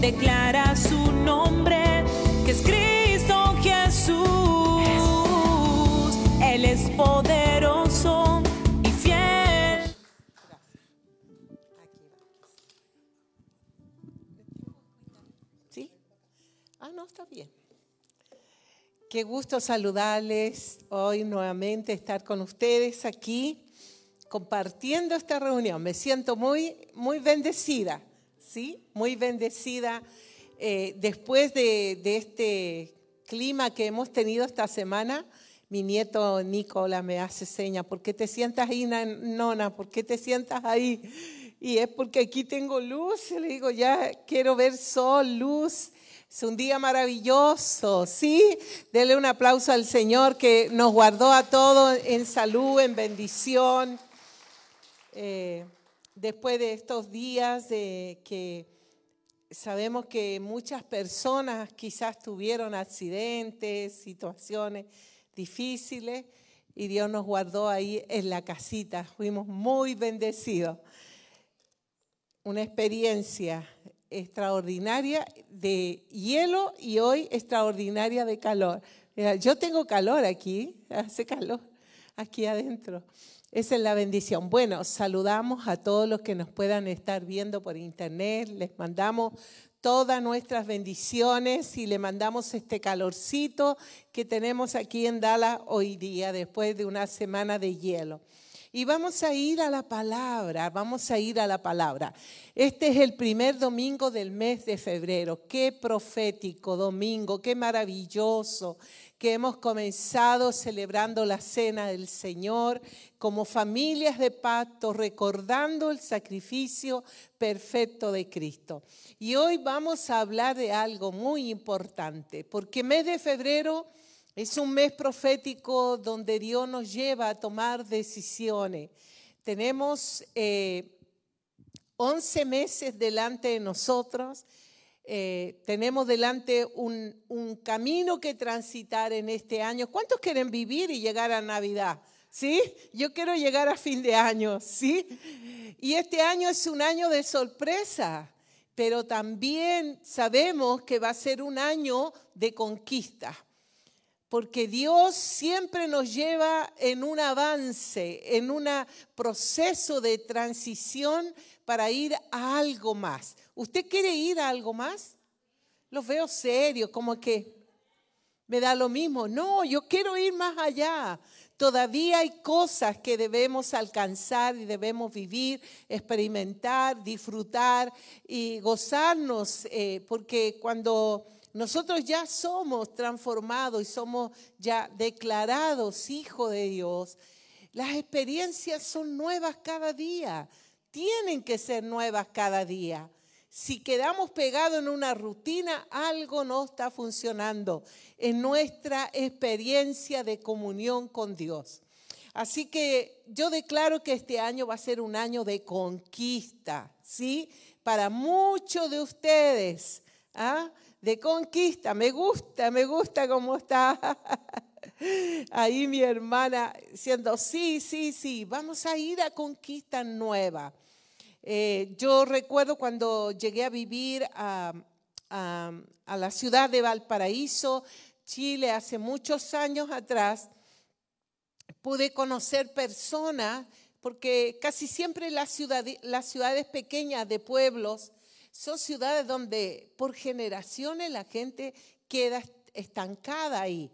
declara su nombre, que es Cristo Jesús. Él es poderoso y fiel. ¿Sí? Ah, no, está bien. Qué gusto saludarles hoy nuevamente, estar con ustedes aquí compartiendo esta reunión. Me siento muy, muy bendecida, ¿sí? Muy bendecida eh, después de, este clima que hemos tenido esta semana. Mi nieto Nicola me hace seña, ¿por qué te sientas ahí, nona? ¿Por qué te sientas ahí? Y es porque aquí tengo luz. Le digo, ya quiero ver sol, luz. Es un día maravilloso, ¿sí? Dele un aplauso al Señor que nos guardó a todos en salud, en bendición. Eh, después de estos días de que sabemos que muchas personas quizás tuvieron accidentes, situaciones difíciles, y Dios nos guardó ahí en la casita. Fuimos muy bendecidos. Una experiencia extraordinaria de hielo y hoy extraordinaria de calor. Yo tengo calor aquí, hace calor aquí adentro. Esa es la bendición. Bueno, saludamos a todos los que nos puedan estar viendo por internet. Les mandamos todas nuestras bendiciones y le mandamos este calorcito que tenemos aquí en Dallas hoy día, después de una semana de hielo. Y vamos a ir a la palabra, vamos a ir a la palabra. Este es el primer domingo del mes de febrero. Qué profético domingo, qué maravilloso que hemos comenzado celebrando la cena del Señor como familias de pacto, recordando el sacrificio perfecto de Cristo. Y hoy vamos a hablar de algo muy importante, porque mes de febrero es un mes profético donde Dios nos lleva a tomar decisiones. Tenemos 11 eh, meses delante de nosotros. Eh, tenemos delante un, un, camino que transitar en este año. ¿Cuántos quieren vivir y llegar a Navidad? ¿Sí? Yo quiero llegar a fin de año, ¿sí? Y este año es un año de sorpresa, pero también sabemos que va a ser un año de conquista porque Dios siempre nos lleva en un avance, en un proceso de transición para ir a algo más. ¿Usted quiere ir a algo más? Lo veo serio, como que me da lo mismo. No, yo quiero ir más allá. Todavía hay cosas que debemos alcanzar y debemos vivir, experimentar, disfrutar y gozarnos, eh, porque cuando nosotros ya somos transformados y somos ya declarados hijos de Dios. Las experiencias son nuevas cada día, tienen que ser nuevas cada día. Si quedamos pegados en una rutina, algo no está funcionando en nuestra experiencia de comunión con Dios. Así que yo declaro que este año va a ser un año de conquista, ¿sí? Para muchos de ustedes. ¿ah? De conquista. Me gusta, me gusta cómo está ahí mi hermana diciendo, sí, sí, sí, vamos a ir a conquista nueva. Eh, yo recuerdo cuando llegué a vivir a, la ciudad de Valparaíso, Chile, hace muchos años atrás, pude conocer personas, porque casi siempre las ciudades pequeñas de pueblos son ciudades donde por generaciones la gente queda estancada ahí.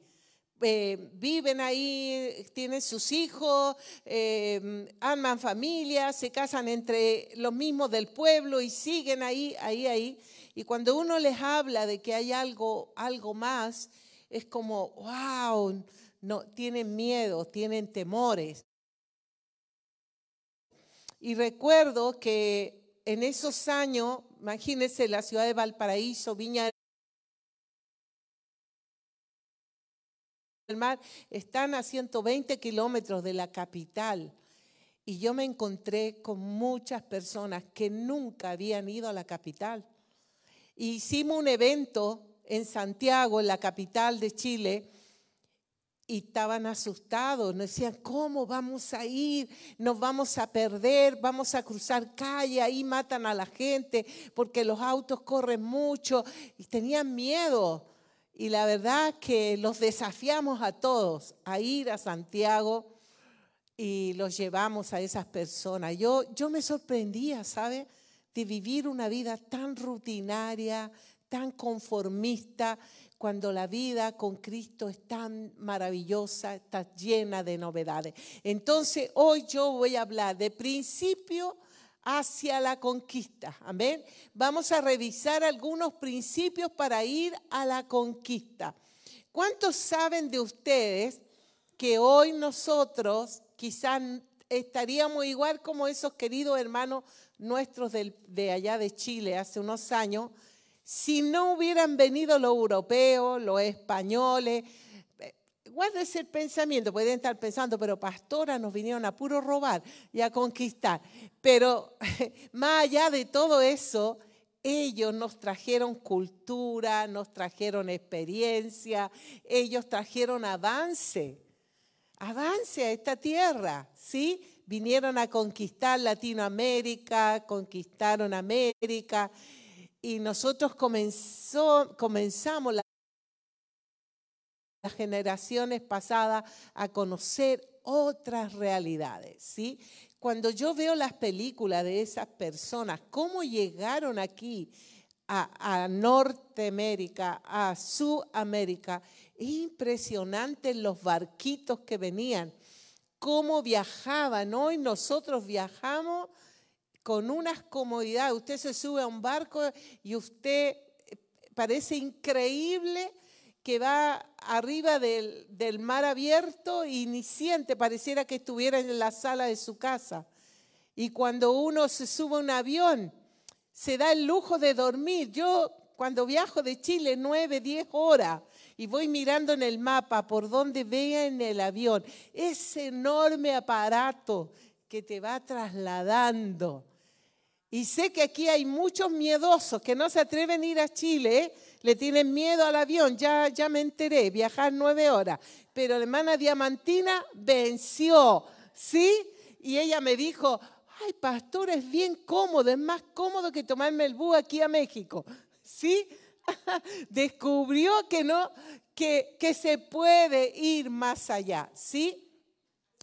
Eh, viven ahí, tienen sus hijos, eh, aman familias, se casan entre los mismos del pueblo y siguen ahí, ahí, ahí. Y cuando uno les habla de que hay algo, algo más, es como, wow, no, tienen miedo, tienen temores. Y recuerdo que en esos años, imagínense la ciudad de Valparaíso, Viña del Mar, están a 120 kilómetros de la capital. Y yo me encontré con muchas personas que nunca habían ido a la capital. Hicimos un evento en Santiago, en la capital de Chile, y estaban asustados, nos decían, ¿cómo vamos a ir? Nos vamos a perder, vamos a cruzar calle, ahí matan a la gente porque los autos corren mucho y tenían miedo. Y la verdad que los desafiamos a todos a ir a Santiago y los llevamos a esas personas. Yo, yo me sorprendía, ¿sabe? De vivir una vida tan rutinaria, tan conformista cuando la vida con Cristo es tan maravillosa, está llena de novedades. Entonces, hoy yo voy a hablar de principio hacia la conquista. Amén. Vamos a revisar algunos principios para ir a la conquista. ¿Cuántos saben de ustedes que hoy nosotros quizás estaríamos igual como esos queridos hermanos nuestros de allá de Chile hace unos años? Si no hubieran venido los europeos, los españoles, guárdese el pensamiento, pueden estar pensando, pero pastoras nos vinieron a puro robar y a conquistar. Pero más allá de todo eso, ellos nos trajeron cultura, nos trajeron experiencia, ellos trajeron avance, avance a esta tierra, ¿sí? Vinieron a conquistar Latinoamérica, conquistaron América y nosotros comenzó, comenzamos las generaciones pasadas a conocer otras realidades, ¿sí? Cuando yo veo las películas de esas personas, cómo llegaron aquí a, a Norteamérica, a Sudamérica, es impresionante los barquitos que venían, cómo viajaban. Hoy nosotros viajamos con unas comodidades. Usted se sube a un barco y usted eh, parece increíble que va arriba del, mar abierto y ni siente, pareciera que estuviera en la sala de su casa. Y cuando uno se sube a un avión, se da el lujo de dormir. Yo cuando viajo de Chile nueve, diez horas y voy mirando en el mapa por donde vea en el avión, ese enorme aparato que te va trasladando y sé que aquí hay muchos miedosos que no se atreven a ir a Chile, le tienen miedo al avión, ya, ya me enteré, viajar nueve horas. Pero la hermana Diamantina venció, ¿sí? Y ella me dijo, ay, pastor, es bien cómodo, es más cómodo que tomarme el bus aquí a México, ¿sí? Descubrió que no, que, que se puede ir más allá, ¿sí?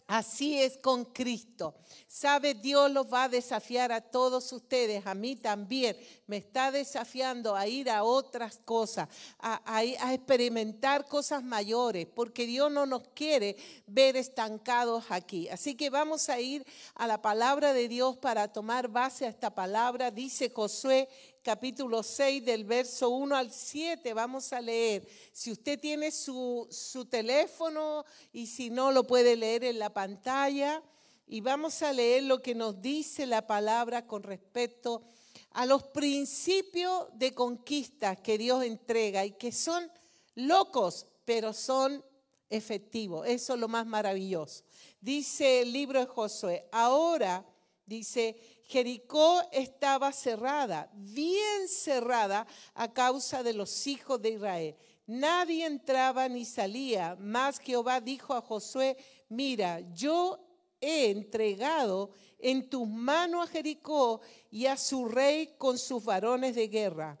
Así es con Cristo. Sabe, Dios los va a desafiar a todos ustedes, a mí también. Me está desafiando a ir a otras cosas, a, experimentar cosas mayores, porque Dios no nos quiere ver estancados aquí. Así que vamos a ir a la palabra de Dios para tomar base a esta palabra. Dice Josué capítulo 6 del verso 1 al 7. Vamos a leer. Si usted tiene su, su teléfono y si no, lo puede leer en la pantalla. Y vamos a leer lo que nos dice la palabra con respecto a los principios de conquista que Dios entrega y que son locos, pero son efectivos. Eso es lo más maravilloso. Dice el libro de Josué, ahora, dice, Jericó estaba cerrada, bien cerrada a causa de los hijos de Israel. Nadie entraba ni salía, mas Jehová dijo a Josué, mira, yo he entregado en tus manos a Jericó y a su rey con sus varones de guerra.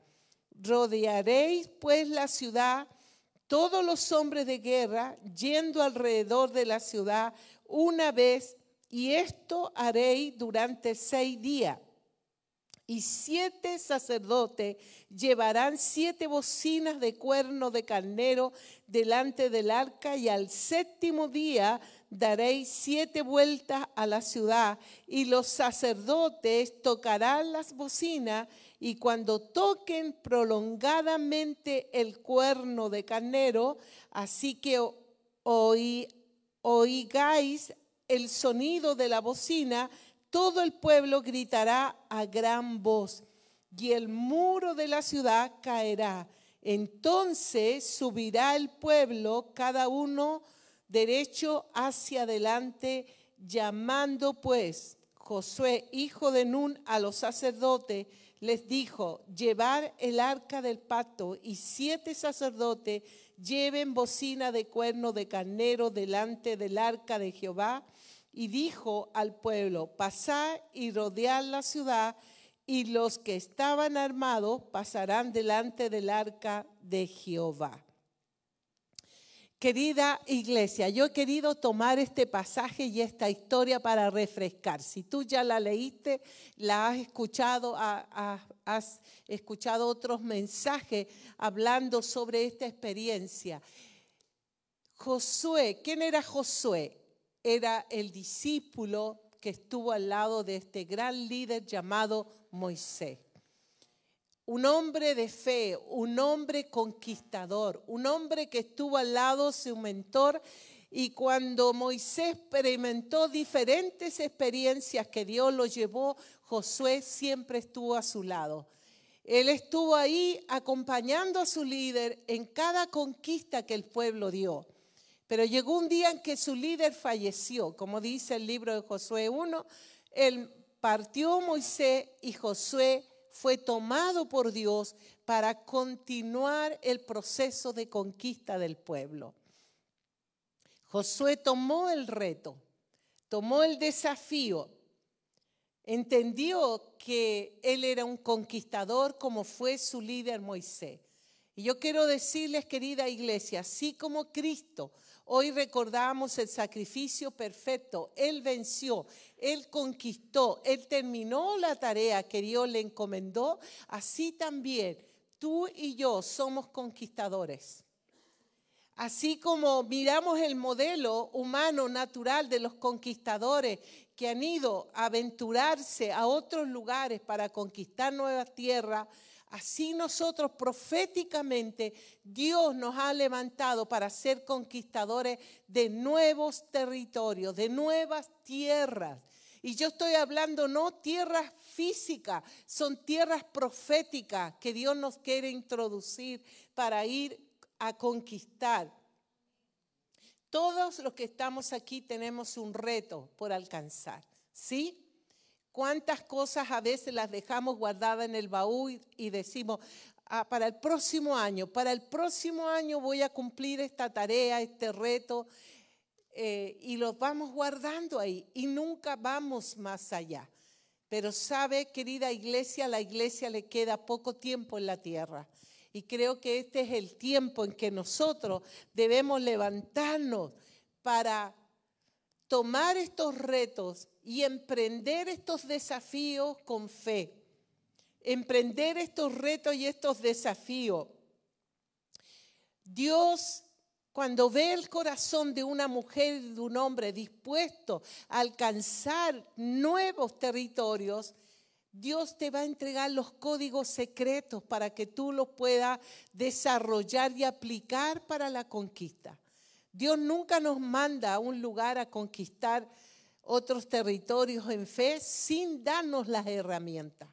Rodearéis pues la ciudad, todos los hombres de guerra, yendo alrededor de la ciudad una vez y esto haréis durante seis días. Y siete sacerdotes llevarán siete bocinas de cuerno de carnero delante del arca y al séptimo día daréis siete vueltas a la ciudad y los sacerdotes tocarán las bocinas y cuando toquen prolongadamente el cuerno de carnero, así que oigáis el sonido de la bocina, todo el pueblo gritará a gran voz y el muro de la ciudad caerá. Entonces subirá el pueblo, cada uno derecho hacia adelante, llamando pues Josué, hijo de Nun, a los sacerdotes, les dijo, llevar el arca del pacto y siete sacerdotes lleven bocina de cuerno de carnero delante del arca de Jehová. Y dijo al pueblo, pasad y rodead la ciudad y los que estaban armados pasarán delante del arca de Jehová. Querida iglesia, yo he querido tomar este pasaje y esta historia para refrescar. Si tú ya la leíste, la has escuchado, has escuchado otros mensajes hablando sobre esta experiencia. Josué, ¿quién era Josué? Era el discípulo que estuvo al lado de este gran líder llamado Moisés un hombre de fe, un hombre conquistador, un hombre que estuvo al lado de su mentor y cuando Moisés experimentó diferentes experiencias que Dios lo llevó, Josué siempre estuvo a su lado. Él estuvo ahí acompañando a su líder en cada conquista que el pueblo dio. Pero llegó un día en que su líder falleció, como dice el libro de Josué 1, él partió Moisés y Josué fue tomado por Dios para continuar el proceso de conquista del pueblo. Josué tomó el reto, tomó el desafío, entendió que él era un conquistador como fue su líder Moisés. Y yo quiero decirles, querida iglesia, así como Cristo Hoy recordamos el sacrificio perfecto. Él venció, Él conquistó, Él terminó la tarea que Dios le encomendó. Así también tú y yo somos conquistadores. Así como miramos el modelo humano natural de los conquistadores que han ido a aventurarse a otros lugares para conquistar nuevas tierras, Así nosotros proféticamente Dios nos ha levantado para ser conquistadores de nuevos territorios, de nuevas tierras. Y yo estoy hablando no tierras físicas, son tierras proféticas que Dios nos quiere introducir para ir a conquistar. Todos los que estamos aquí tenemos un reto por alcanzar, ¿sí? ¿Cuántas cosas a veces las dejamos guardadas en el baúl y decimos, ah, para el próximo año, para el próximo año voy a cumplir esta tarea, este reto, eh, y los vamos guardando ahí y nunca vamos más allá. Pero sabe, querida iglesia, la iglesia le queda poco tiempo en la tierra. Y creo que este es el tiempo en que nosotros debemos levantarnos para tomar estos retos y emprender estos desafíos con fe. Emprender estos retos y estos desafíos. Dios, cuando ve el corazón de una mujer y de un hombre dispuesto a alcanzar nuevos territorios, Dios te va a entregar los códigos secretos para que tú los puedas desarrollar y aplicar para la conquista. Dios nunca nos manda a un lugar a conquistar otros territorios en fe sin darnos las herramientas.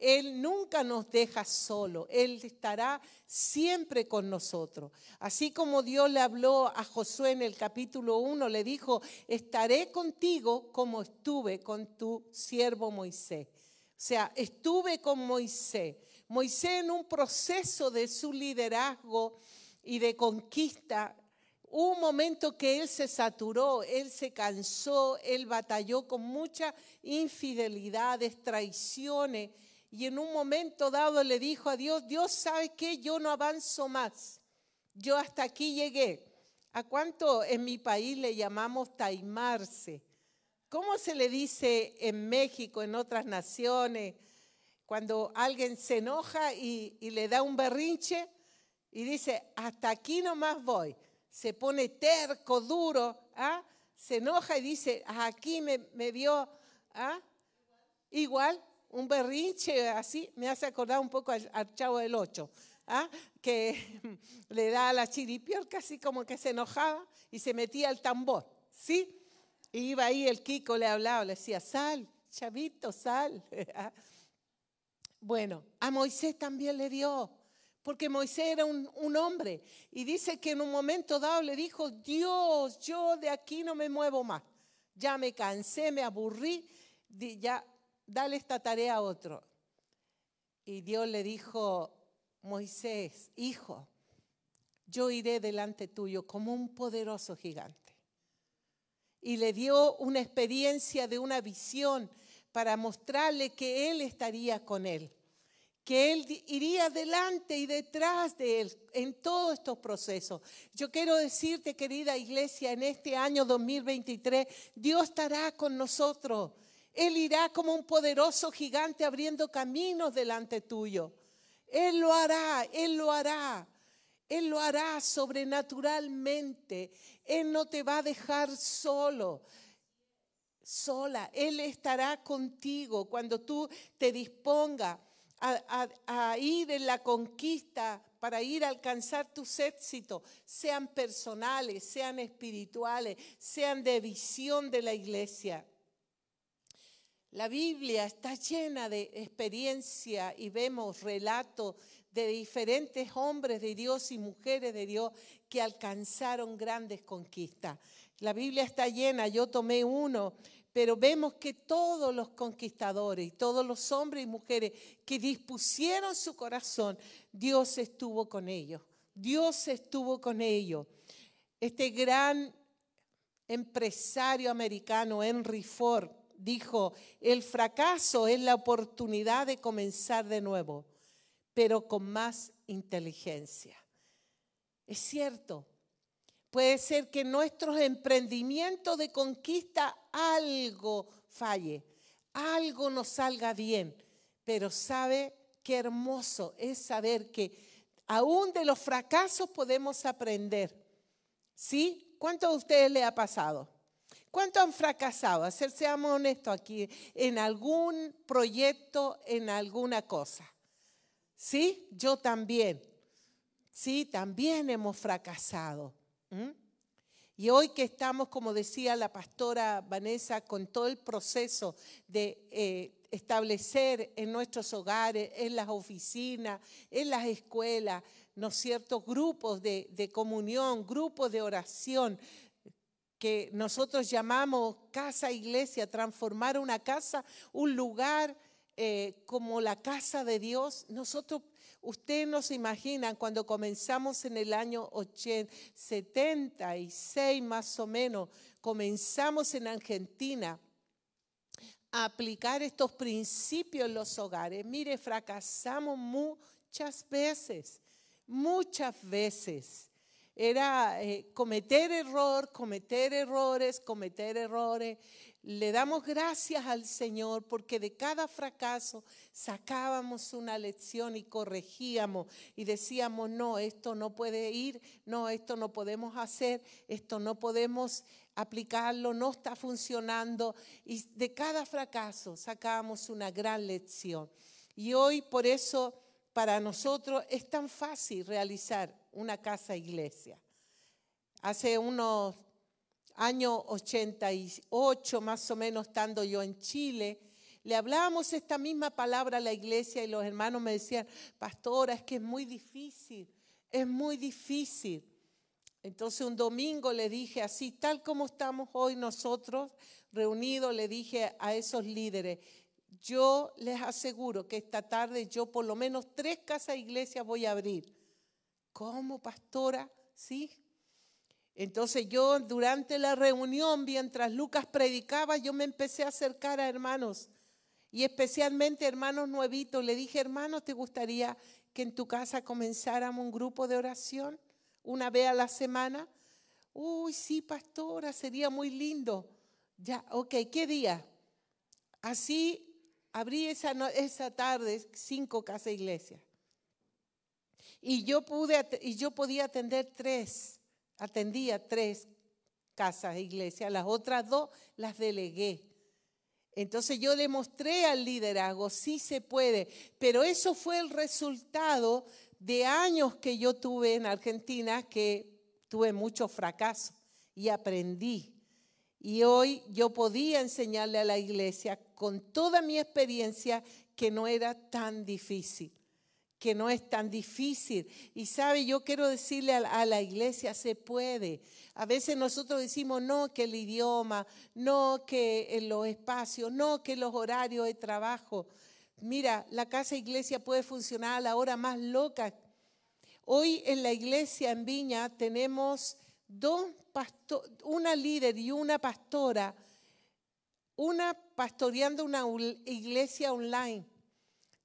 Él nunca nos deja solo, Él estará siempre con nosotros. Así como Dios le habló a Josué en el capítulo 1, le dijo, estaré contigo como estuve con tu siervo Moisés. O sea, estuve con Moisés. Moisés en un proceso de su liderazgo y de conquista un momento que él se saturó, él se cansó, él batalló con muchas infidelidades, traiciones. Y en un momento dado le dijo a Dios, Dios sabe que yo no avanzo más. Yo hasta aquí llegué. ¿A cuánto en mi país le llamamos taimarse? ¿Cómo se le dice en México, en otras naciones, cuando alguien se enoja y, le da un berrinche y dice, hasta aquí nomás voy? Se pone terco, duro, ¿ah? se enoja y dice, aquí me, me ¿ah? igual, un berrinche así, me hace acordar un poco al, chavo del ocho, ¿ah? que le da a la chiripiorca así como que se enojaba y se metía al tambor, ¿sí? Y iba ahí el Kiko, le hablaba, le decía, sal, chavito, sal. bueno, a Moisés también le dio porque Moisés era un, hombre. Y dice que en un momento dado le dijo, Dios, yo de aquí no me muevo más. Ya me cansé, me aburrí, ya dale esta tarea a otro. Y Dios le dijo, Moisés, hijo, yo iré delante tuyo como un poderoso gigante. Y le dio una experiencia de una visión para mostrarle que Él estaría con él, que Él iría delante y detrás de Él en todos estos procesos. Yo quiero decirte, querida iglesia, en este año 2023, Dios estará con nosotros. Él irá como un poderoso gigante abriendo caminos delante tuyo. Él lo hará, Él lo hará. Él lo hará sobrenaturalmente. Él no te va a dejar solo, sola. Él estará contigo cuando tú te dispongas a, ir en la conquista para ir a alcanzar tus éxitos, sean personales, sean espirituales, sean de visión de la iglesia. La Biblia está llena de experiencia y vemos relatos de diferentes hombres de Dios y mujeres de Dios que alcanzaron grandes conquistas. La Biblia está llena, yo tomé uno, pero vemos que todos los conquistadores y todos los hombres y mujeres que dispusieron su corazón, Dios estuvo con ellos. Dios estuvo con ellos. Este gran empresario americano, Henry Ford, dijo, el fracaso es la oportunidad de comenzar de nuevo pero con más inteligencia. Es cierto, puede ser que nuestros emprendimientos de conquista algo falle, algo no salga bien, pero sabe qué hermoso es saber que aún de los fracasos podemos aprender. ¿Sí? ¿Cuánto a ustedes le ha pasado? ¿Cuánto han fracasado? Hacer, seamos honestos aquí, en algún proyecto, en alguna cosa. Sí, yo también. Sí, también hemos fracasado. Y hoy que estamos, como decía la pastora Vanessa, con todo el proceso de eh, establecer en nuestros hogares, en las oficinas, en las escuelas, ¿no es cierto?, grupos de, de comunión, grupos de oración, que nosotros llamamos casa iglesia, transformar una casa, un lugar eh, como la casa de Dios, nosotros, ustedes no se imaginan, cuando comenzamos en el año 80, 76 más o menos, comenzamos en Argentina a aplicar estos principios en los hogares. Mire, fracasamos muchas veces, muchas veces. Era eh, cometer error, cometer errores, cometer errores. Le damos gracias al Señor porque de cada fracaso sacábamos una lección y corregíamos y decíamos, no, esto no puede ir, no, esto no podemos hacer, esto no podemos aplicarlo, no está funcionando. Y de cada fracaso sacábamos una gran lección. Y hoy por eso para nosotros es tan fácil realizar una casa iglesia. Hace unos año 88 más o menos estando yo en Chile, le hablábamos esta misma palabra a la iglesia y los hermanos me decían, pastora, es que es muy difícil, es muy difícil. Entonces un domingo le dije así, tal como estamos hoy nosotros reunidos, le dije a esos líderes, yo les aseguro que esta tarde yo por lo menos tres casas iglesias voy a abrir. ¿Cómo, pastora? Sí, entonces yo durante la reunión, mientras Lucas predicaba, yo me empecé a acercar a hermanos y especialmente hermanos nuevitos. Le dije, hermanos, ¿te gustaría que en tu casa comenzáramos un grupo de oración una vez a la semana? Uy, sí, pastora, sería muy lindo. Ya, ok, ¿qué día? Así abrí esa, esa tarde cinco casas iglesias. Y yo, pude, y yo podía atender tres atendía tres casas de iglesia, las otras dos las delegué. Entonces yo le mostré al liderazgo, sí se puede, pero eso fue el resultado de años que yo tuve en Argentina, que tuve mucho fracaso y aprendí. Y hoy yo podía enseñarle a la iglesia con toda mi experiencia que no era tan difícil que no es tan difícil. Y sabe, yo quiero decirle a, la iglesia, se puede. A veces nosotros decimos, no, que el idioma, no, que los espacios, no, que los horarios de trabajo. Mira, la casa iglesia puede funcionar a la hora más loca. Hoy en la iglesia en Viña tenemos dos una líder y una pastora, una pastoreando una iglesia online.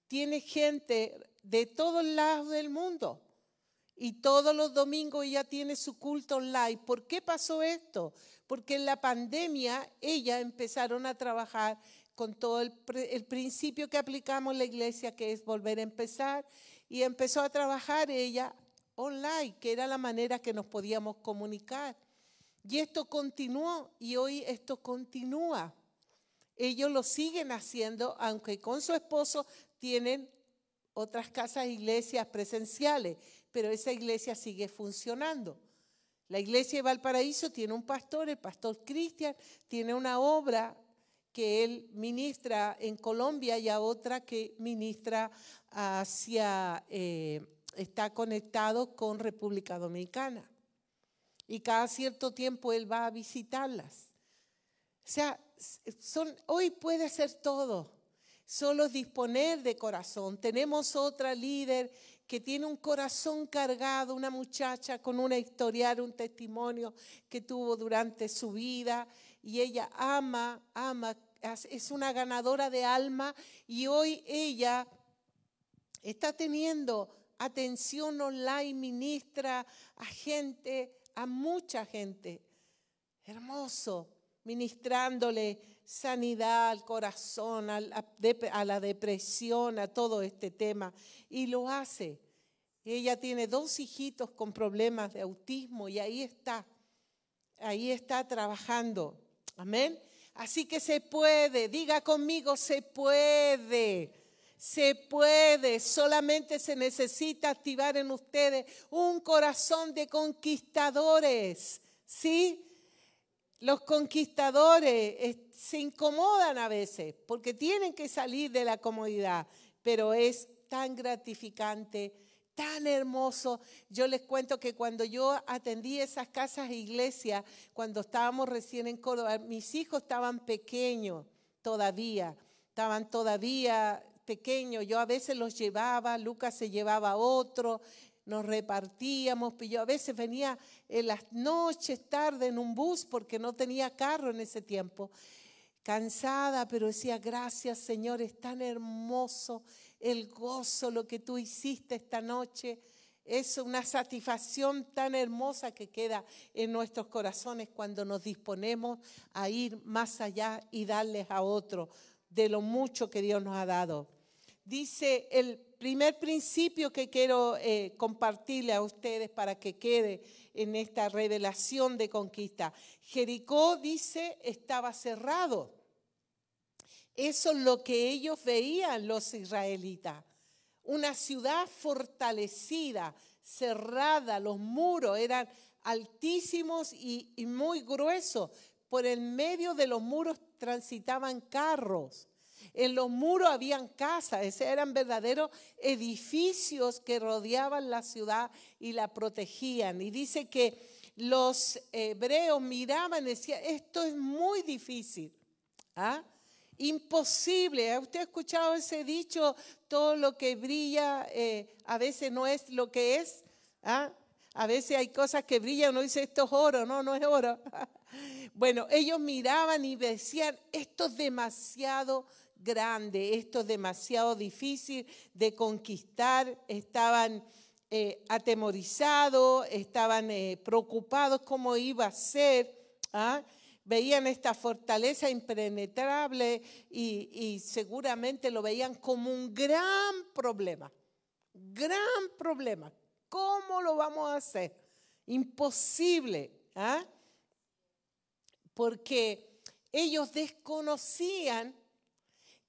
Tiene gente de todos lados del mundo y todos los domingos ella tiene su culto online. ¿Por qué pasó esto? Porque en la pandemia ella empezaron a trabajar con todo el, principio que aplicamos la iglesia, que es volver a empezar, y empezó a trabajar ella online, que era la manera que nos podíamos comunicar. Y esto continuó y hoy esto continúa. Ellos lo siguen haciendo, aunque con su esposo tienen otras casas, iglesias presenciales, pero esa iglesia sigue funcionando. La iglesia de Valparaíso tiene un pastor, el pastor Cristian, tiene una obra que él ministra en Colombia y a otra que ministra hacia, eh, está conectado con República Dominicana. Y cada cierto tiempo él va a visitarlas. O sea, son, hoy puede ser todo, solo disponer de corazón. Tenemos otra líder que tiene un corazón cargado, una muchacha con una historial, un testimonio que tuvo durante su vida y ella ama, ama es una ganadora de alma y hoy ella está teniendo atención online, ministra a gente, a mucha gente. Hermoso, ministrándole sanidad al corazón, a la, depresión, a todo este tema. Y lo hace. Ella tiene dos hijitos con problemas de autismo y ahí está, ahí está trabajando. Amén. Así que se puede, diga conmigo, se puede. Se puede, solamente se necesita activar en ustedes un corazón de conquistadores. ¿Sí? Los conquistadores se incomodan a veces porque tienen que salir de la comodidad, pero es tan gratificante tan hermoso. Yo les cuento que cuando yo atendí esas casas e iglesias, cuando estábamos recién en Córdoba, mis hijos estaban pequeños todavía, estaban todavía pequeños. Yo a veces los llevaba, Lucas se llevaba otro, nos repartíamos, yo a veces venía en las noches tarde en un bus porque no tenía carro en ese tiempo cansada, pero decía, gracias Señor, es tan hermoso el gozo, lo que tú hiciste esta noche. Es una satisfacción tan hermosa que queda en nuestros corazones cuando nos disponemos a ir más allá y darles a otro de lo mucho que Dios nos ha dado. Dice el primer principio que quiero eh, compartirle a ustedes para que quede en esta revelación de conquista. Jericó, dice, estaba cerrado. Eso es lo que ellos veían los israelitas. Una ciudad fortalecida, cerrada, los muros eran altísimos y, muy gruesos. Por el medio de los muros transitaban carros. En los muros habían casas, eran verdaderos edificios que rodeaban la ciudad y la protegían. Y dice que los hebreos miraban y decían, esto es muy difícil. ¿Ah? Imposible. ¿Usted ha escuchado ese dicho? Todo lo que brilla eh, a veces no es lo que es. ¿Ah? A veces hay cosas que brillan, uno dice esto es oro, no, no es oro. bueno, ellos miraban y decían, esto es demasiado grande, esto es demasiado difícil de conquistar. Estaban eh, atemorizados, estaban eh, preocupados cómo iba a ser. ¿ah? veían esta fortaleza impenetrable y, seguramente lo veían como un gran problema, gran problema. ¿Cómo lo vamos a hacer? Imposible, ¿ah? porque ellos desconocían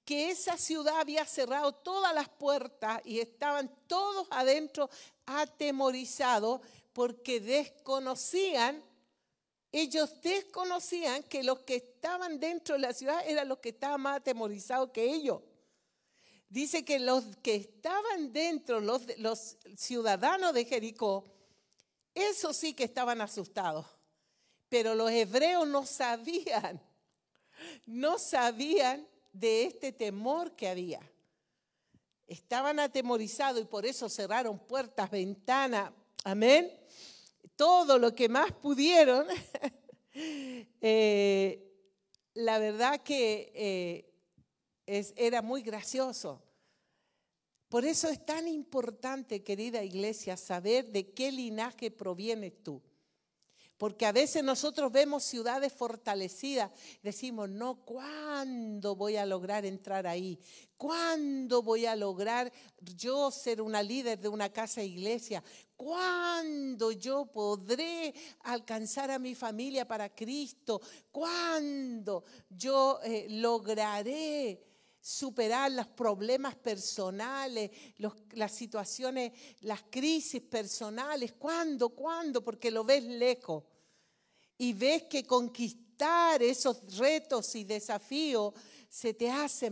que esa ciudad había cerrado todas las puertas y estaban todos adentro atemorizados porque desconocían ellos desconocían que los que estaban dentro de la ciudad eran los que estaban más atemorizados que ellos. Dice que los que estaban dentro, los, los ciudadanos de Jericó, esos sí que estaban asustados. Pero los hebreos no sabían, no sabían de este temor que había. estaban atemorizados y por eso cerraron puertas, ventanas, amén. Todo lo que más pudieron. Eh, la verdad que eh, era muy gracioso. Por eso es tan importante, querida iglesia, saber de qué linaje provienes tú. Porque a veces nosotros vemos ciudades fortalecidas, decimos, no, ¿cuándo voy a lograr entrar ahí? ¿Cuándo voy a lograr yo ser una líder de una casa iglesia? ¿Cuándo yo podré alcanzar a mi familia para Cristo? ¿Cuándo yo eh, lograré superar los problemas personales, las situaciones, las crisis personales. ¿Cuándo? ¿Cuándo? Porque lo ves lejos. Y ves que conquistar esos retos y desafíos se te hace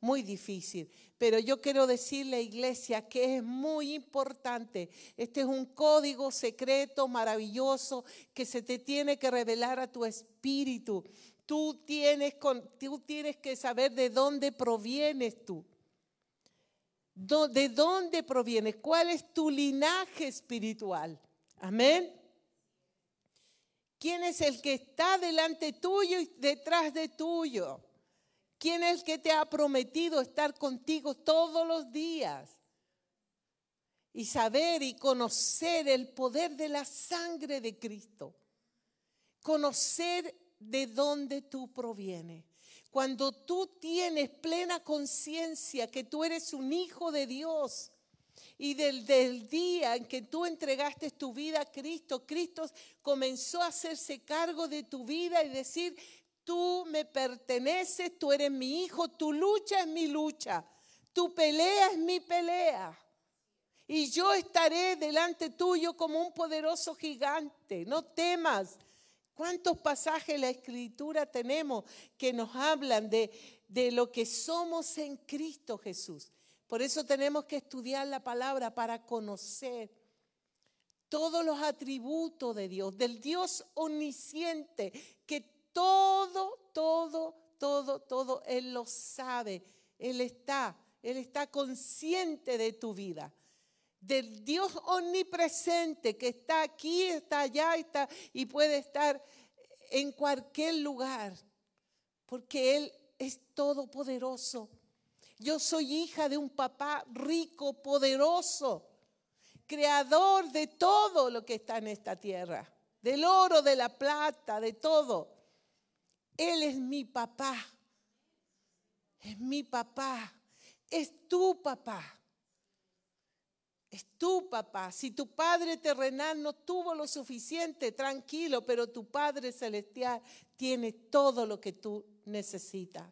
muy difícil. Pero yo quiero decirle, iglesia, que es muy importante. Este es un código secreto maravilloso que se te tiene que revelar a tu espíritu Tú tienes, tú tienes que saber de dónde provienes tú. ¿De dónde provienes? ¿Cuál es tu linaje espiritual? Amén. ¿Quién es el que está delante tuyo y detrás de tuyo? ¿Quién es el que te ha prometido estar contigo todos los días? Y saber y conocer el poder de la sangre de Cristo. Conocer de dónde tú provienes. Cuando tú tienes plena conciencia que tú eres un hijo de Dios y del, del, día en que tú entregaste tu vida a Cristo, Cristo comenzó a hacerse cargo de tu vida y decir, tú me perteneces, tú eres mi hijo, tu lucha es mi lucha, tu pelea es mi pelea. Y yo estaré delante tuyo como un poderoso gigante. No temas, ¿Cuántos pasajes de la escritura tenemos que nos hablan de, de lo que somos en Cristo Jesús? Por eso tenemos que estudiar la palabra para conocer todos los atributos de Dios, del Dios omnisciente, que todo, todo, todo, todo, Él lo sabe, Él está, Él está consciente de tu vida del Dios omnipresente que está aquí, está allá está, y puede estar en cualquier lugar, porque Él es todopoderoso. Yo soy hija de un papá rico, poderoso, creador de todo lo que está en esta tierra, del oro, de la plata, de todo. Él es mi papá, es mi papá, es tu papá. Es tu papá. Si tu padre terrenal no tuvo lo suficiente, tranquilo, pero tu Padre celestial tiene todo lo que tú necesitas.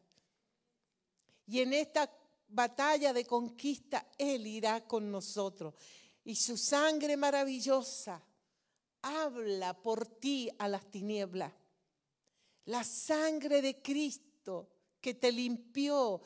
Y en esta batalla de conquista, Él irá con nosotros. Y su sangre maravillosa habla por ti a las tinieblas. La sangre de Cristo que te limpió,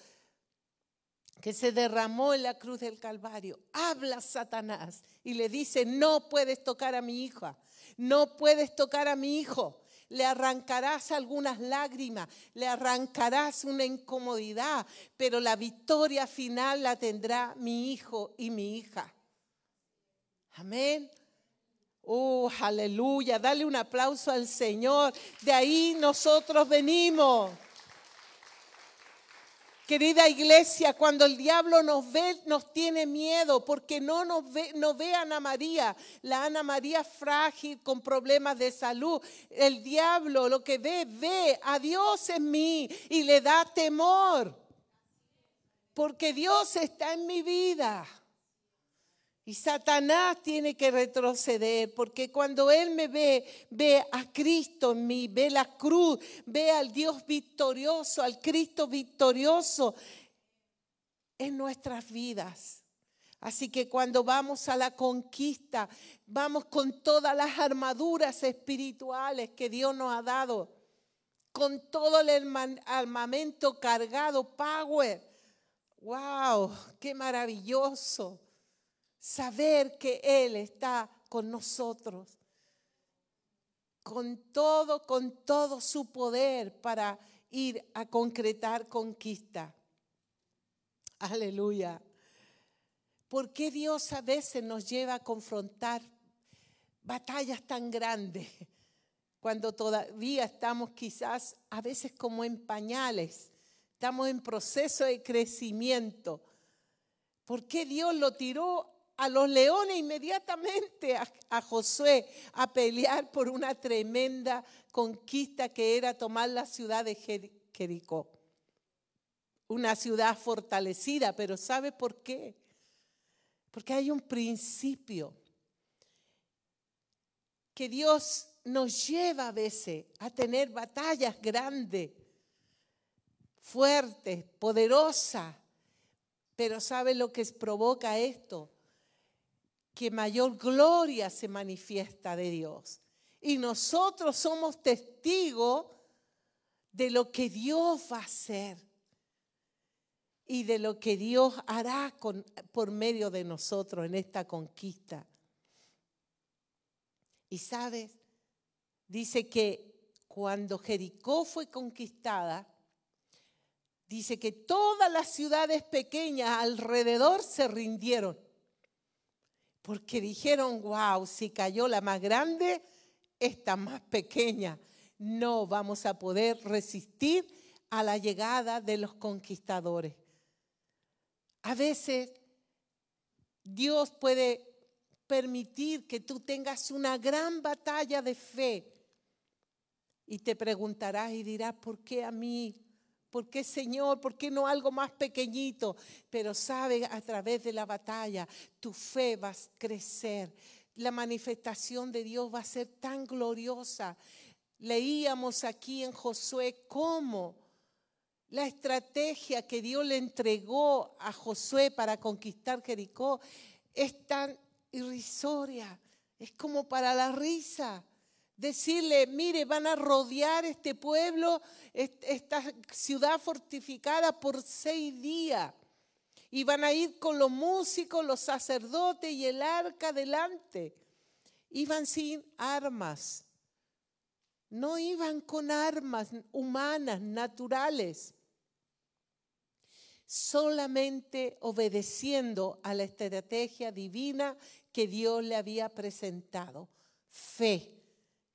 que se derramó en la cruz del Calvario, habla Satanás y le dice, no puedes tocar a mi hija, no puedes tocar a mi hijo. Le arrancarás algunas lágrimas, le arrancarás una incomodidad, pero la victoria final la tendrá mi hijo y mi hija. Amén. Oh, aleluya. Dale un aplauso al Señor. De ahí nosotros venimos. Querida iglesia, cuando el diablo nos ve, nos tiene miedo porque no nos ve, no ve a Ana María, la Ana María frágil con problemas de salud. El diablo lo que ve, ve a Dios en mí y le da temor. Porque Dios está en mi vida. Y Satanás tiene que retroceder, porque cuando Él me ve, ve a Cristo en mí, ve la cruz, ve al Dios victorioso, al Cristo victorioso en nuestras vidas. Así que cuando vamos a la conquista, vamos con todas las armaduras espirituales que Dios nos ha dado, con todo el armamento cargado, power. ¡Wow! ¡Qué maravilloso! Saber que Él está con nosotros, con todo, con todo su poder para ir a concretar conquista. Aleluya. ¿Por qué Dios a veces nos lleva a confrontar batallas tan grandes cuando todavía estamos quizás a veces como en pañales, estamos en proceso de crecimiento? ¿Por qué Dios lo tiró a los leones inmediatamente a, Josué a pelear por una tremenda conquista que era tomar la ciudad de Jericó? Una ciudad fortalecida, pero ¿sabe por qué? Porque hay un principio que Dios nos lleva a veces a tener batallas grandes, fuertes, poderosas. Pero ¿sabe lo que provoca esto? Que mayor gloria se manifiesta de Dios. Y nosotros somos testigos de lo que Dios va a hacer y de lo que Dios hará por medio de nosotros en esta conquista. Y sabes, dice que cuando Jericó fue conquistada, dice que todas las ciudades pequeñas alrededor se rindieron. Porque dijeron, wow, si cayó la más grande, esta más pequeña. No vamos a poder resistir a la llegada de los conquistadores. A veces Dios puede permitir que tú tengas una gran batalla de fe y te preguntarás y dirás, ¿por qué a mí? ¿Por qué Señor? ¿Por qué no algo más pequeñito? Pero sabe, a través de la batalla, tu fe va a crecer. La manifestación de Dios va a ser tan gloriosa. Leíamos aquí en Josué cómo la estrategia que Dios le entregó a Josué para conquistar Jericó es tan irrisoria, es como para la risa. Decirle, mire, van a rodear este pueblo, esta ciudad fortificada por seis días. Y van a ir con los músicos, los sacerdotes y el arca delante. Iban sin armas. No iban con armas humanas, naturales solamente obedeciendo a la estrategia divina que Dios le había presentado. Fe.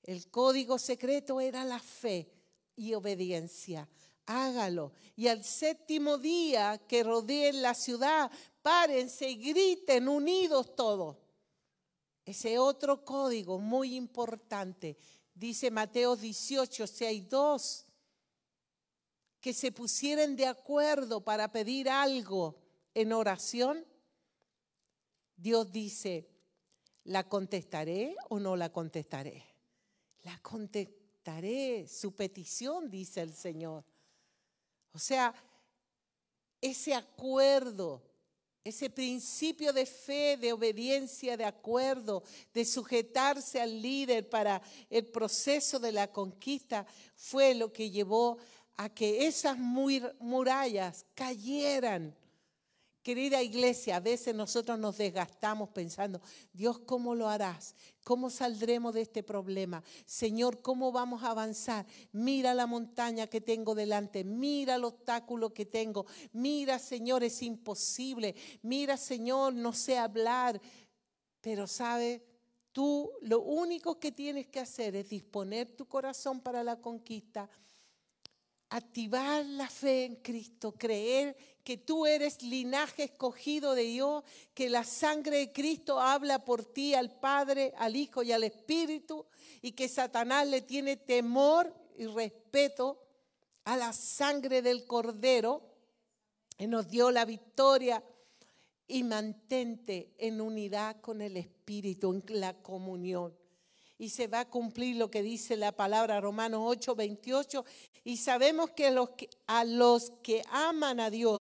El código secreto era la fe y obediencia. Hágalo. Y al séptimo día que rodeen la ciudad, párense y griten unidos todos. Ese otro código muy importante. Dice Mateo 18, si hay dos que se pusieran de acuerdo para pedir algo en oración, Dios dice, ¿la contestaré o no la contestaré? La contestaré, su petición, dice el Señor. O sea, ese acuerdo, ese principio de fe, de obediencia, de acuerdo, de sujetarse al líder para el proceso de la conquista, fue lo que llevó a que esas murallas cayeran. Querida iglesia, a veces nosotros nos desgastamos pensando, Dios, ¿cómo lo harás? ¿Cómo saldremos de este problema? Señor, ¿cómo vamos a avanzar? Mira la montaña que tengo delante, mira el obstáculo que tengo, mira, Señor, es imposible, mira, Señor, no sé hablar, pero sabe, tú lo único que tienes que hacer es disponer tu corazón para la conquista activar la fe en Cristo, creer que tú eres linaje escogido de Dios, que la sangre de Cristo habla por ti al Padre, al Hijo y al Espíritu, y que Satanás le tiene temor y respeto a la sangre del Cordero, y nos dio la victoria. Y mantente en unidad con el Espíritu, en la comunión y se va a cumplir lo que dice la palabra Romanos 8, 28. Y sabemos que, que a los que aman a Dios,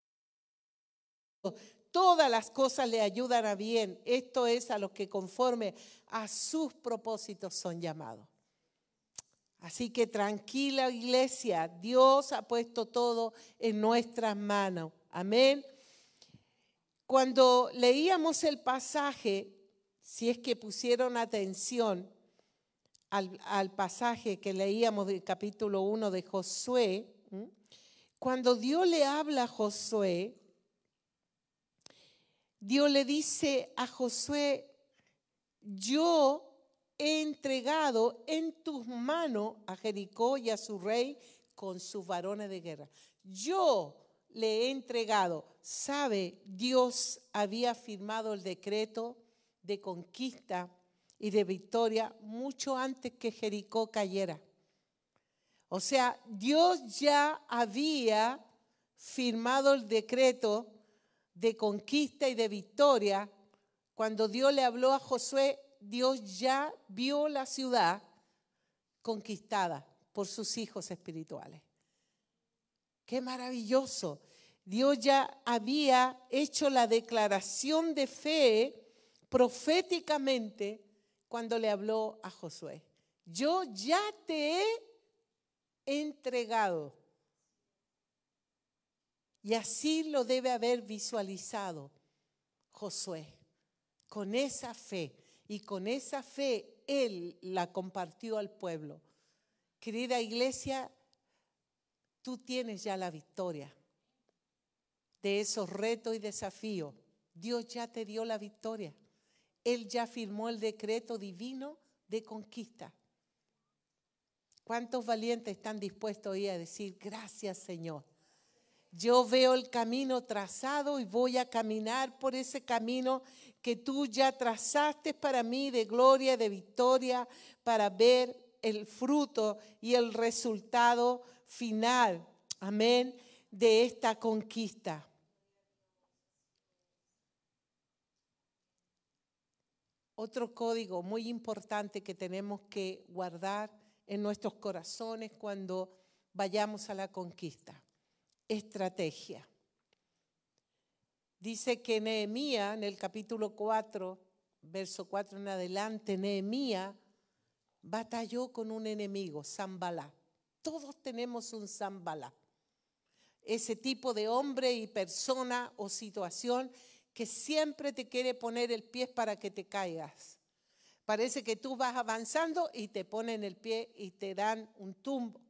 todas las cosas le ayudan a bien. Esto es a los que conforme a sus propósitos son llamados. Así que tranquila iglesia, Dios ha puesto todo en nuestras manos. Amén. Cuando leíamos el pasaje, si es que pusieron atención, al, pasaje que leíamos del capítulo 1 de Josué, cuando Dios le habla a Josué, Dios le dice a Josué, yo he entregado en tus manos a Jericó y a su rey con sus varones de guerra. Yo le he entregado. Sabe, Dios había firmado el decreto de conquista y de victoria mucho antes que Jericó cayera. O sea, Dios ya había firmado el decreto de conquista y de victoria. Cuando Dios le habló a Josué, Dios ya vio la ciudad conquistada por sus hijos espirituales. Qué maravilloso. Dios ya había hecho la declaración de fe proféticamente cuando le habló a Josué. Yo ya te he entregado. Y así lo debe haber visualizado Josué, con esa fe. Y con esa fe él la compartió al pueblo. Querida iglesia, tú tienes ya la victoria de esos retos y desafíos. Dios ya te dio la victoria. Él ya firmó el decreto divino de conquista. ¿Cuántos valientes están dispuestos hoy a decir, gracias Señor? Yo veo el camino trazado y voy a caminar por ese camino que tú ya trazaste para mí de gloria, de victoria, para ver el fruto y el resultado final, amén, de esta conquista. Otro código muy importante que tenemos que guardar en nuestros corazones cuando vayamos a la conquista. Estrategia. Dice que Nehemías, en el capítulo 4, verso 4 en adelante, Nehemías batalló con un enemigo, Zambalá. Todos tenemos un Zambalá. Ese tipo de hombre y persona o situación que siempre te quiere poner el pie para que te caigas. Parece que tú vas avanzando y te ponen el pie y te dan un tumbo.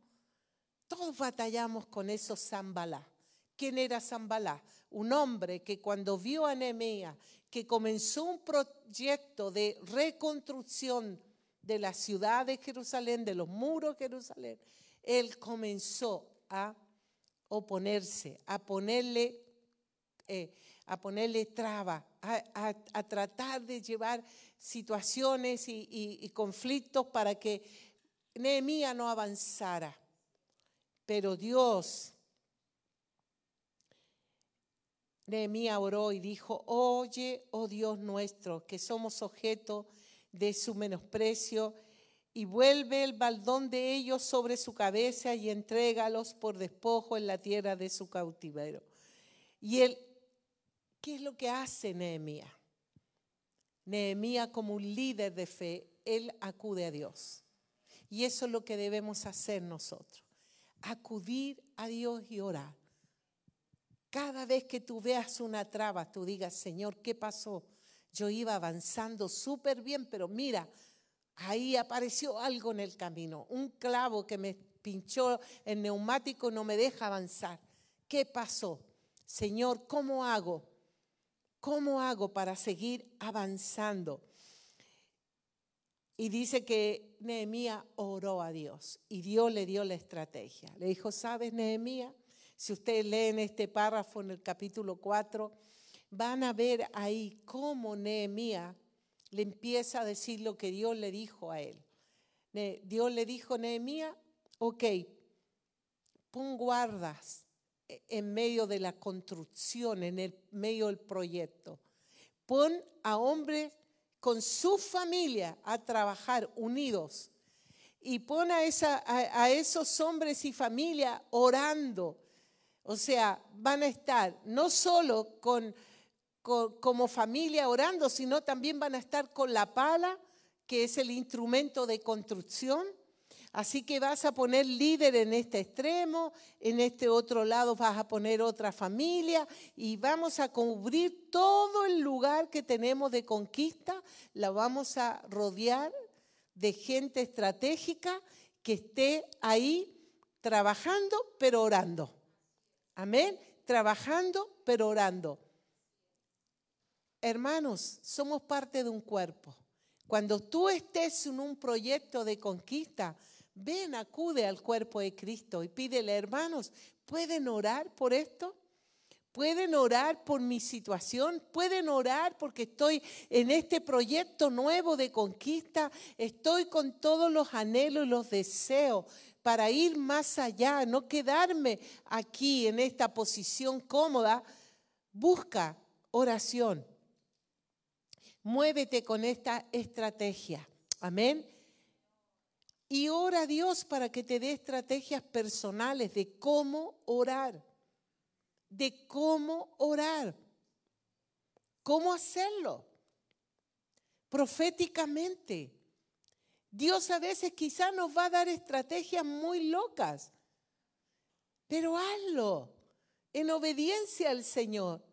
Todos batallamos con esos Zambalá. ¿Quién era Zambalá? Un hombre que cuando vio a Nehemías que comenzó un proyecto de reconstrucción de la ciudad de Jerusalén, de los muros de Jerusalén, él comenzó a oponerse, a ponerle eh, a ponerle traba, a, tratar de llevar situaciones y, conflictos para que Nehemías no avanzara. Pero Dios, Nehemías oró y dijo, oye, oh Dios nuestro, que somos objeto de su menosprecio, y vuelve el baldón de ellos sobre su cabeza y entrégalos por despojo en la tierra de su cautiverio. Y él ¿Qué es lo que hace Nehemías? Nehemías como un líder de fe, él acude a Dios. Y eso es lo que debemos hacer nosotros. Acudir a Dios y orar. Cada vez que tú veas una traba, tú digas, Señor, ¿qué pasó? Yo iba avanzando súper bien, pero mira, ahí apareció algo en el camino. Un clavo que me pinchó el neumático no me deja avanzar. ¿Qué pasó? Señor, ¿cómo hago? ¿Cómo hago para seguir avanzando? Y dice que Nehemías oró a Dios y Dios le dio la estrategia. Le dijo, ¿sabes, Nehemías? Si ustedes leen este párrafo en el capítulo 4, van a ver ahí cómo Nehemías le empieza a decir lo que Dios le dijo a él. Dios le dijo, Nehemías, ok, pon guardas en medio de la construcción, en el medio del proyecto. Pon a hombres con su familia a trabajar unidos y pon a, a, esos hombres y familia orando. O sea, van a estar no solo con, como familia orando, sino también van a estar con la pala, que es el instrumento de construcción, Así que vas a poner líder en este extremo, en este otro lado vas a poner otra familia y vamos a cubrir todo el lugar que tenemos de conquista, la vamos a rodear de gente estratégica que esté ahí trabajando pero orando. Amén, trabajando pero orando. hermanos, somos parte de un cuerpo. Cuando tú estés en un proyecto de conquista, ven, acude al cuerpo de Cristo y pídele, hermanos, ¿pueden orar por esto? Pueden orar por mi situación, pueden orar porque estoy en este proyecto nuevo de conquista, estoy con todos los anhelos y los deseos para ir más allá, no quedarme aquí en esta posición cómoda. Busca oración. Muévete con esta estrategia. Amén. Y ora a Dios para que te dé estrategias personales de cómo orar de cómo orar, cómo hacerlo proféticamente. Dios a veces quizás nos va a dar estrategias muy locas, pero hazlo en obediencia al Señor,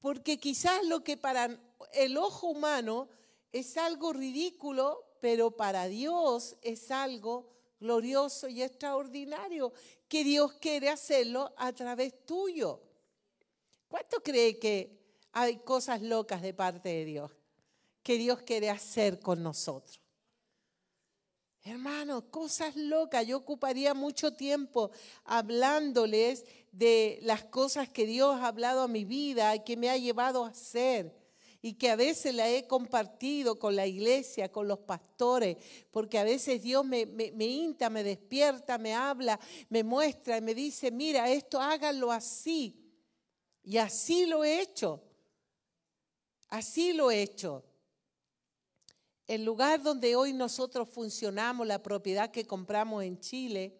porque quizás lo que para el ojo humano es algo ridículo, pero para Dios es algo glorioso y extraordinario que Dios quiere hacerlo a través tuyo. ¿Cuánto cree que hay cosas locas de parte de Dios que Dios quiere hacer con nosotros? Hermano, cosas locas. Yo ocuparía mucho tiempo hablándoles de las cosas que Dios ha hablado a mi vida y que me ha llevado a hacer y que a veces la he compartido con la iglesia, con los pastores, porque a veces Dios me, me, me inta, me despierta, me habla, me muestra y me dice, mira, esto háganlo así. Y así lo he hecho. Así lo he hecho. El lugar donde hoy nosotros funcionamos, la propiedad que compramos en Chile,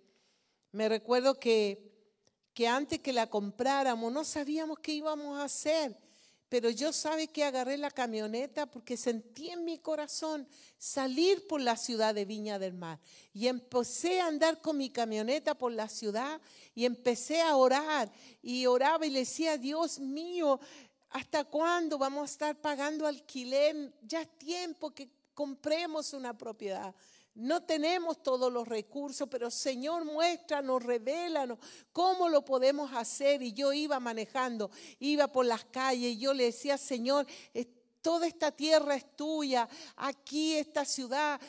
me recuerdo que, que antes que la compráramos no sabíamos qué íbamos a hacer pero yo sabe que agarré la camioneta porque sentí en mi corazón salir por la ciudad de Viña del Mar. Y empecé a andar con mi camioneta por la ciudad y empecé a orar. Y oraba y le decía, Dios mío, ¿hasta cuándo vamos a estar pagando alquiler? Ya es tiempo que compremos una propiedad. No tenemos todos los recursos, pero Señor, muéstranos, revélanos cómo lo podemos hacer. Y yo iba manejando, iba por las calles y yo le decía, Señor, toda esta tierra es tuya, aquí esta ciudad,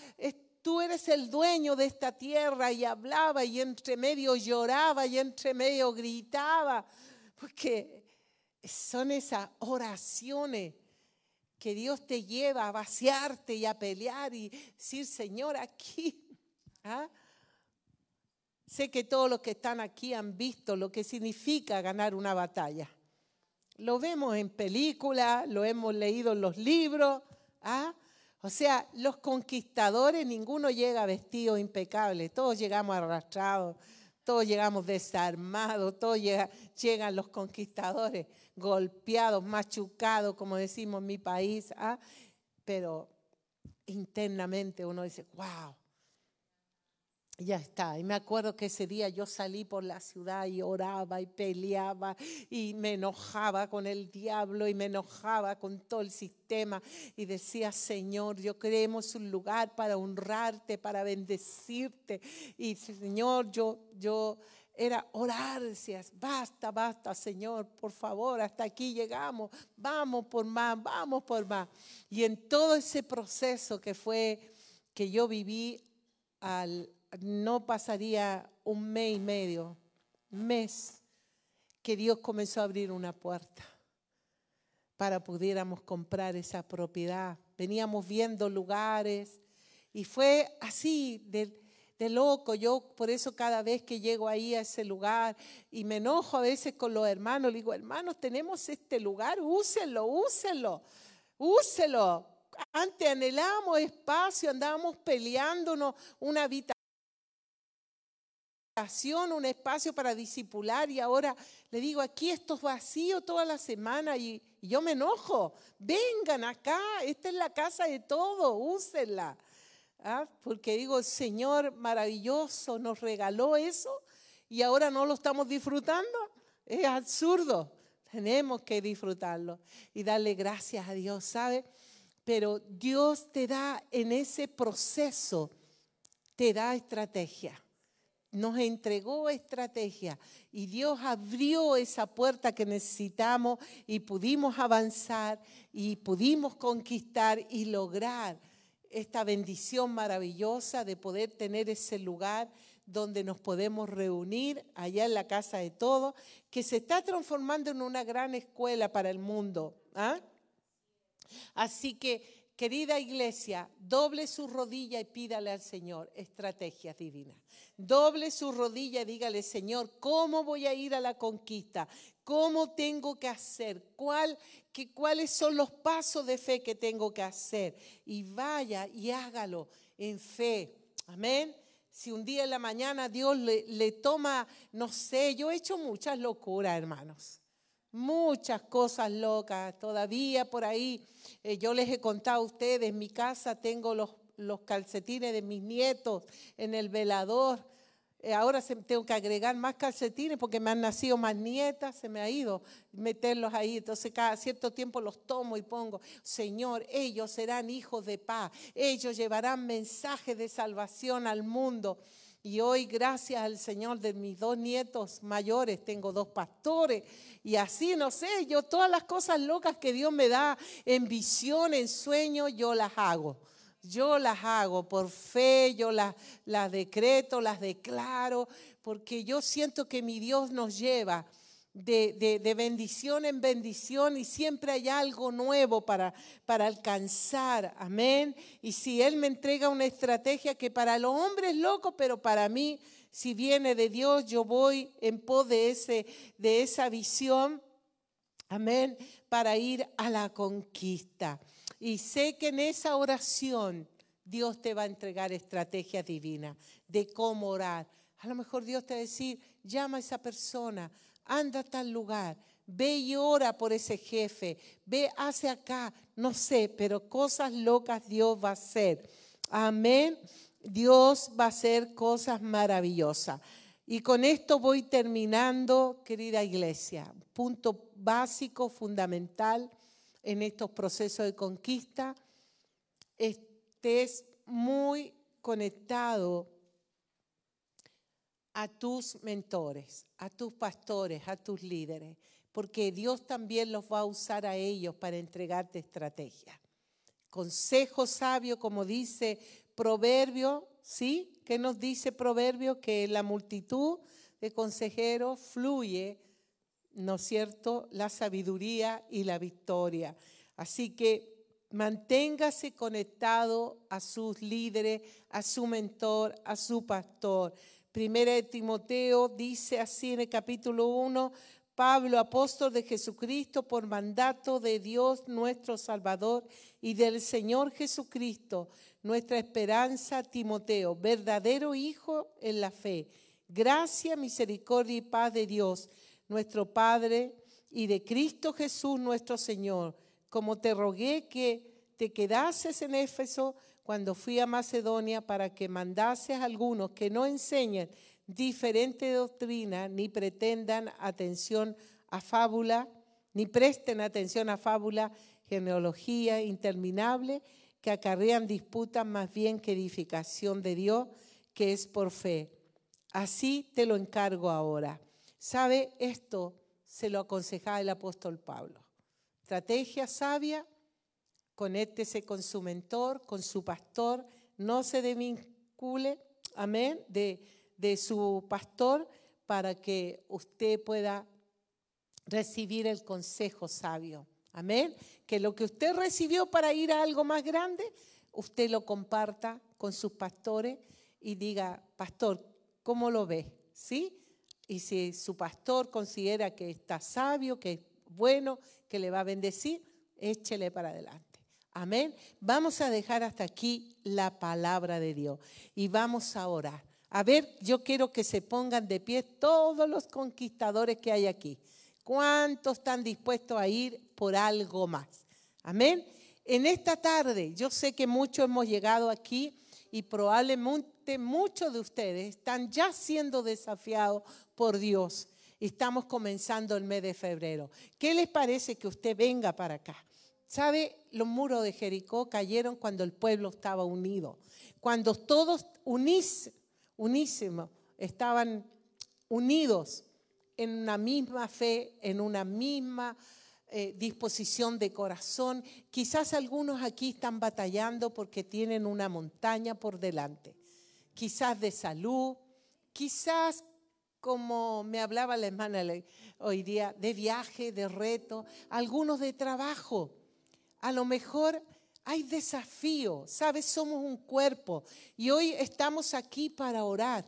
tú eres el dueño de esta tierra. Y hablaba y entre medio lloraba y entre medio gritaba, porque son esas oraciones que Dios te lleva a vaciarte y a pelear y decir, Señor, aquí. ¿ah? Sé que todos los que están aquí han visto lo que significa ganar una batalla. Lo vemos en películas, lo hemos leído en los libros. ¿ah? O sea, los conquistadores, ninguno llega vestido impecable, todos llegamos arrastrados, todos llegamos desarmados, todos llegan los conquistadores golpeados, machucados, como decimos en mi país, ¿ah? pero internamente uno dice, wow, ya está. Y me acuerdo que ese día yo salí por la ciudad y oraba y peleaba y me enojaba con el diablo y me enojaba con todo el sistema y decía, Señor, yo queremos un lugar para honrarte, para bendecirte. Y Señor, yo, yo era orar, basta, basta, Señor, por favor, hasta aquí llegamos, vamos por más, vamos por más. Y en todo ese proceso que fue, que yo viví, al, no pasaría un mes y medio, mes, que Dios comenzó a abrir una puerta para pudiéramos comprar esa propiedad. Veníamos viendo lugares y fue así, de, de loco. Yo por eso cada vez que llego ahí a ese lugar y me enojo a veces con los hermanos, le digo, hermanos, tenemos este lugar, úsenlo, úsenlo, úsenlo. Antes anhelamos espacio, andábamos peleándonos una habitación un espacio para disipular y ahora le digo, aquí esto es vacío toda la semana y, y, yo me enojo. Vengan acá, esta es la casa de todo, úsenla. ¿Ah? porque digo, el Señor maravilloso nos regaló eso y ahora no lo estamos disfrutando. Es absurdo. Tenemos que disfrutarlo y darle gracias a Dios, ¿sabe? Pero Dios te da en ese proceso, te da estrategia, nos entregó estrategia y Dios abrió esa puerta que necesitamos y pudimos avanzar y pudimos conquistar y lograr esta bendición maravillosa de poder tener ese lugar donde nos podemos reunir allá en la casa de todos, que se está transformando en una gran escuela para el mundo. ¿ah? Así que Querida iglesia, doble su rodilla y pídale al Señor estrategias divinas. Doble su rodilla y dígale, Señor, ¿cómo voy a ir a la conquista? ¿Cómo tengo que hacer? ¿Cuál, que, ¿Cuáles son los pasos de fe que tengo que hacer? Y vaya y hágalo en fe. Amén. Si un día en la mañana Dios le, le toma, no sé, yo he hecho muchas locuras, hermanos muchas cosas locas. Todavía por ahí, eh, yo les he contado a ustedes, en mi casa tengo los, los calcetines de mis nietos en el velador. Eh, ahora tengo que agregar más calcetines porque me han nacido más nietas, se me ha ido meterlos ahí. Entonces cada cierto tiempo los tomo y pongo, Señor, ellos serán hijos de paz, ellos llevarán mensajes de salvación al mundo. Y hoy, gracias al Señor de mis dos nietos mayores, tengo dos pastores. Y así, no sé, yo todas las cosas locas que Dios me da en visión, en sueño, yo las hago. Yo las hago por fe, yo las, las decreto, las declaro, porque yo siento que mi Dios nos lleva de, bendición en bendición y siempre hay algo nuevo para, para alcanzar. Amén. Y si Él me entrega una estrategia que para los hombres es loco, pero para mí, si viene de Dios, yo voy en pos de, ese, de esa visión. Amén. Para ir a la conquista. Y sé que en esa oración Dios te va a entregar estrategia divina de cómo orar. A lo mejor Dios te va a decir, llama a esa persona, anda a tal lugar, ve y ora por ese jefe, ve hacia acá, no sé, pero cosas locas Dios va a hacer. Amén. Dios va a hacer cosas maravillosas. Y con esto voy terminando, querida iglesia. Punto básico, fundamental en estos procesos de conquista. Estés muy conectado a tus mentores, a tus pastores, a tus líderes, porque Dios también los va a usar a ellos para entregarte estrategia. Consejo sabio, como dice Proverbio, ¿sí? ¿Qué nos dice Proverbio? Que la multitud de consejeros fluye, ¿no es cierto?, la sabiduría y la victoria. Así que manténgase conectado a sus líderes, a su mentor, a su pastor. Primera de Timoteo dice así en el capítulo 1, Pablo, apóstol de Jesucristo, por mandato de Dios nuestro Salvador y del Señor Jesucristo, nuestra esperanza, Timoteo, verdadero hijo en la fe. Gracia, misericordia y paz de Dios, nuestro Padre, y de Cristo Jesús nuestro Señor. Como te rogué que te quedases en Éfeso, cuando fui a Macedonia para que mandases a algunos que no enseñen diferente doctrina ni pretendan atención a fábula, ni presten atención a fábula, genealogía interminable, que acarrean disputas más bien que edificación de Dios, que es por fe. Así te lo encargo ahora. ¿Sabe? Esto se lo aconsejaba el apóstol Pablo. Estrategia sabia conéctese con su mentor, con su pastor, no se desvincule, amén, de, de su pastor para que usted pueda recibir el consejo sabio. Amén. Que lo que usted recibió para ir a algo más grande, usted lo comparta con sus pastores y diga, pastor, ¿cómo lo ve? ¿Sí? Y si su pastor considera que está sabio, que es bueno, que le va a bendecir, échele para adelante. Amén. Vamos a dejar hasta aquí la palabra de Dios y vamos a orar. A ver, yo quiero que se pongan de pie todos los conquistadores que hay aquí. ¿Cuántos están dispuestos a ir por algo más? Amén. En esta tarde, yo sé que muchos hemos llegado aquí y probablemente muchos de ustedes están ya siendo desafiados por Dios. Estamos comenzando el mes de febrero. ¿Qué les parece que usted venga para acá? ¿Sabe? Los muros de Jericó cayeron cuando el pueblo estaba unido. Cuando todos unís, unísimos estaban unidos en una misma fe, en una misma eh, disposición de corazón. Quizás algunos aquí están batallando porque tienen una montaña por delante, quizás de salud, quizás como me hablaba la hermana hoy día, de viaje, de reto, algunos de trabajo. A lo mejor hay desafío, ¿sabes? Somos un cuerpo y hoy estamos aquí para orar.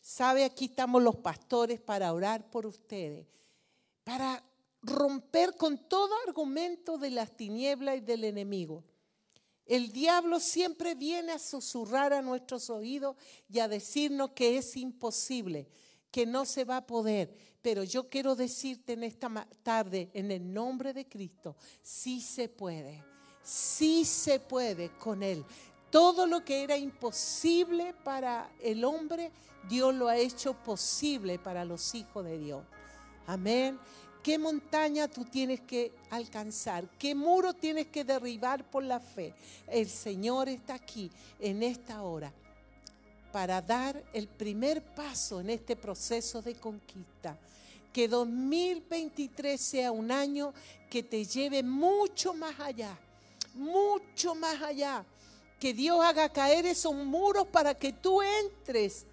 ¿Sabe? Aquí estamos los pastores para orar por ustedes, para romper con todo argumento de las tinieblas y del enemigo. El diablo siempre viene a susurrar a nuestros oídos y a decirnos que es imposible, que no se va a poder. Pero yo quiero decirte en esta tarde, en el nombre de Cristo, sí se puede, sí se puede con Él. Todo lo que era imposible para el hombre, Dios lo ha hecho posible para los hijos de Dios. Amén. ¿Qué montaña tú tienes que alcanzar? ¿Qué muro tienes que derribar por la fe? El Señor está aquí en esta hora para dar el primer paso en este proceso de conquista. Que 2023 sea un año que te lleve mucho más allá, mucho más allá. Que Dios haga caer esos muros para que tú entres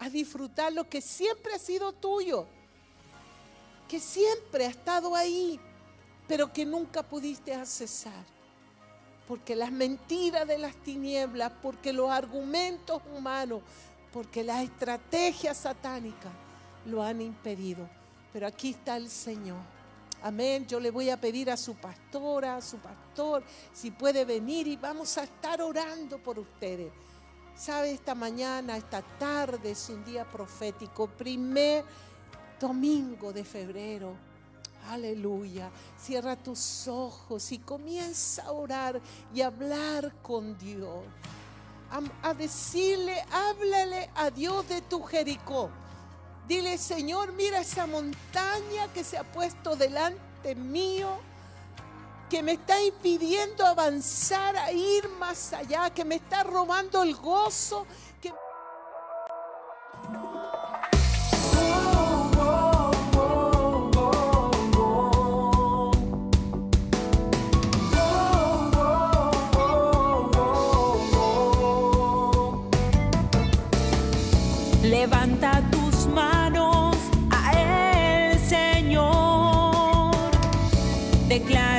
a disfrutar lo que siempre ha sido tuyo que siempre ha estado ahí, pero que nunca pudiste accesar. Porque las mentiras de las tinieblas, porque los argumentos humanos, porque las estrategias satánicas lo han impedido. Pero aquí está el Señor. Amén. Yo le voy a pedir a su pastora, a su pastor, si puede venir y vamos a estar orando por ustedes. Sabe, esta mañana, esta tarde es un día profético. Primer domingo de febrero. Aleluya. Cierra tus ojos y comienza a orar y hablar con Dios. A, decirle, háblale a Dios de tu Jericó. Dile, Señor, mira esa montaña que se ha puesto delante mío, que me está impidiendo avanzar a ir más allá, que me está robando el gozo, claro.